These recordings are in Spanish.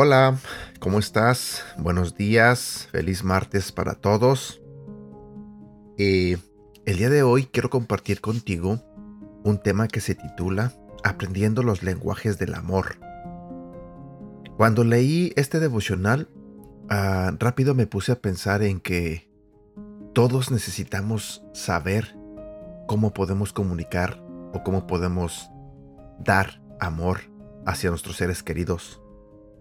Hola, ¿cómo estás? Buenos días, feliz martes para todos. Eh, el día de hoy quiero compartir contigo un tema que se titula Aprendiendo los lenguajes del amor. Cuando leí este devocional, ah, rápido me puse a pensar en que todos necesitamos saber cómo podemos comunicar o cómo podemos dar amor hacia nuestros seres queridos.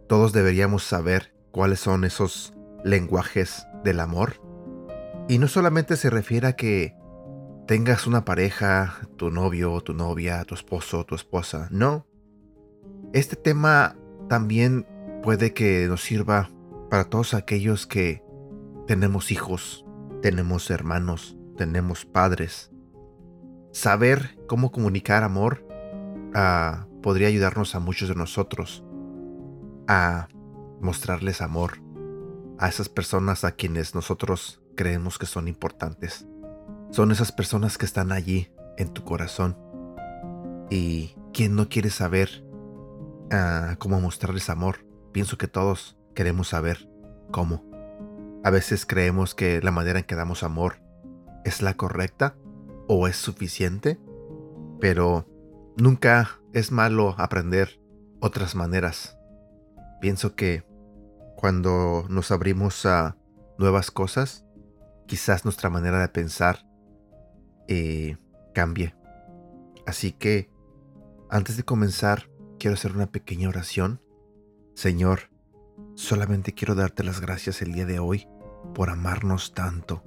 Todos deberíamos saber cuáles son esos lenguajes del amor. Y no solamente se refiere a que tengas una pareja, tu novio, tu novia, tu esposo, tu esposa. No. Este tema también puede que nos sirva para todos aquellos que tenemos hijos, tenemos hermanos, tenemos padres. Saber cómo comunicar amor ah, podría ayudarnos a muchos de nosotros a mostrarles amor a esas personas a quienes nosotros creemos que son importantes. Son esas personas que están allí en tu corazón. Y quien no quiere saber ah, cómo mostrarles amor, pienso que todos queremos saber cómo. A veces creemos que la manera en que damos amor es la correcta o es suficiente, pero nunca es malo aprender otras maneras Pienso que cuando nos abrimos a nuevas cosas, quizás nuestra manera de pensar eh, cambie. Así que, antes de comenzar, quiero hacer una pequeña oración. Señor, solamente quiero darte las gracias el día de hoy por amarnos tanto,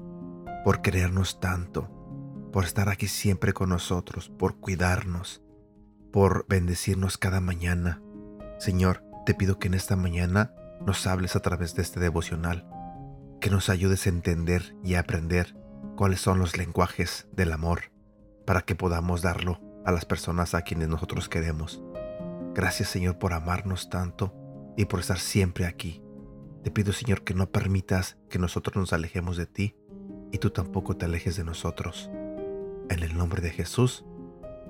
por querernos tanto, por estar aquí siempre con nosotros, por cuidarnos, por bendecirnos cada mañana. Señor, te pido que en esta mañana nos hables a través de este devocional, que nos ayudes a entender y a aprender cuáles son los lenguajes del amor, para que podamos darlo a las personas a quienes nosotros queremos. Gracias Señor por amarnos tanto y por estar siempre aquí. Te pido Señor que no permitas que nosotros nos alejemos de ti y tú tampoco te alejes de nosotros. En el nombre de Jesús.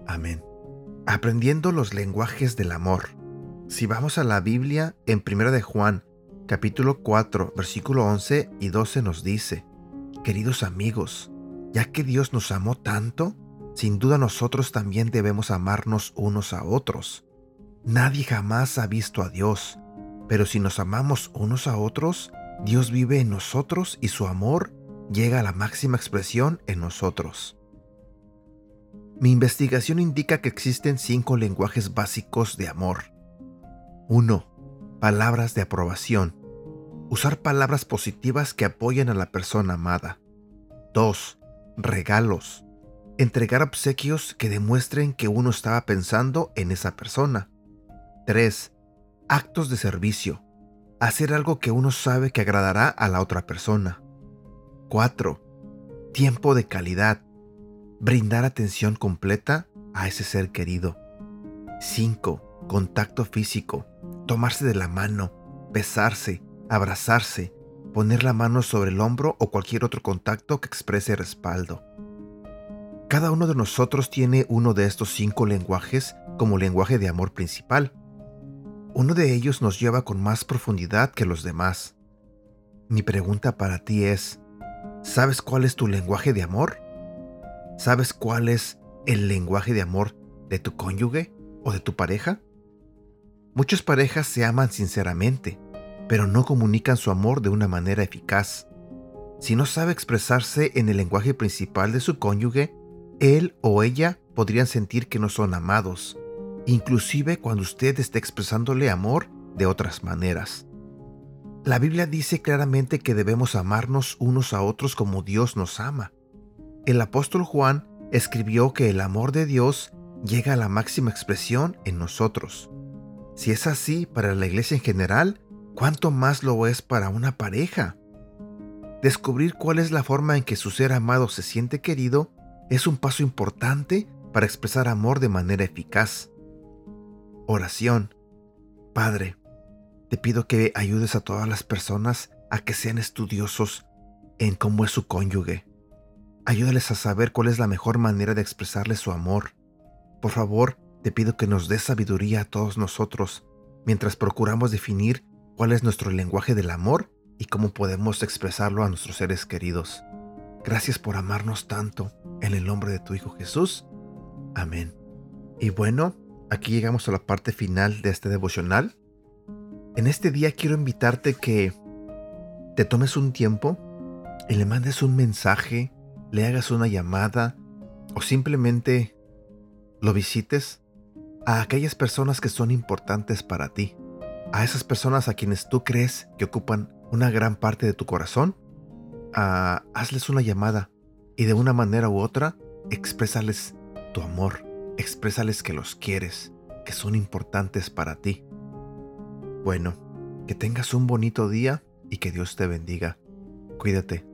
Amén. Aprendiendo los lenguajes del amor. Si vamos a la Biblia, en 1 de Juan, capítulo 4, versículo 11 y 12 nos dice, Queridos amigos, ya que Dios nos amó tanto, sin duda nosotros también debemos amarnos unos a otros. Nadie jamás ha visto a Dios, pero si nos amamos unos a otros, Dios vive en nosotros y su amor llega a la máxima expresión en nosotros. Mi investigación indica que existen cinco lenguajes básicos de amor. 1. Palabras de aprobación. Usar palabras positivas que apoyen a la persona amada. 2. Regalos. Entregar obsequios que demuestren que uno estaba pensando en esa persona. 3. Actos de servicio. Hacer algo que uno sabe que agradará a la otra persona. 4. Tiempo de calidad. Brindar atención completa a ese ser querido. 5. Contacto físico tomarse de la mano, besarse, abrazarse, poner la mano sobre el hombro o cualquier otro contacto que exprese respaldo. Cada uno de nosotros tiene uno de estos cinco lenguajes como lenguaje de amor principal. Uno de ellos nos lleva con más profundidad que los demás. Mi pregunta para ti es, ¿sabes cuál es tu lenguaje de amor? ¿Sabes cuál es el lenguaje de amor de tu cónyuge o de tu pareja? Muchas parejas se aman sinceramente, pero no comunican su amor de una manera eficaz. Si no sabe expresarse en el lenguaje principal de su cónyuge, él o ella podrían sentir que no son amados, inclusive cuando usted esté expresándole amor de otras maneras. La Biblia dice claramente que debemos amarnos unos a otros como Dios nos ama. El apóstol Juan escribió que el amor de Dios llega a la máxima expresión en nosotros. Si es así para la iglesia en general, ¿cuánto más lo es para una pareja? Descubrir cuál es la forma en que su ser amado se siente querido es un paso importante para expresar amor de manera eficaz. Oración. Padre, te pido que ayudes a todas las personas a que sean estudiosos en cómo es su cónyuge. Ayúdales a saber cuál es la mejor manera de expresarle su amor. Por favor, te pido que nos des sabiduría a todos nosotros mientras procuramos definir cuál es nuestro lenguaje del amor y cómo podemos expresarlo a nuestros seres queridos. Gracias por amarnos tanto. En el nombre de tu Hijo Jesús. Amén. Y bueno, aquí llegamos a la parte final de este devocional. En este día quiero invitarte que te tomes un tiempo y le mandes un mensaje, le hagas una llamada o simplemente lo visites a aquellas personas que son importantes para ti, a esas personas a quienes tú crees que ocupan una gran parte de tu corazón, hazles una llamada y de una manera u otra exprésales tu amor, exprésales que los quieres, que son importantes para ti. Bueno, que tengas un bonito día y que Dios te bendiga. Cuídate.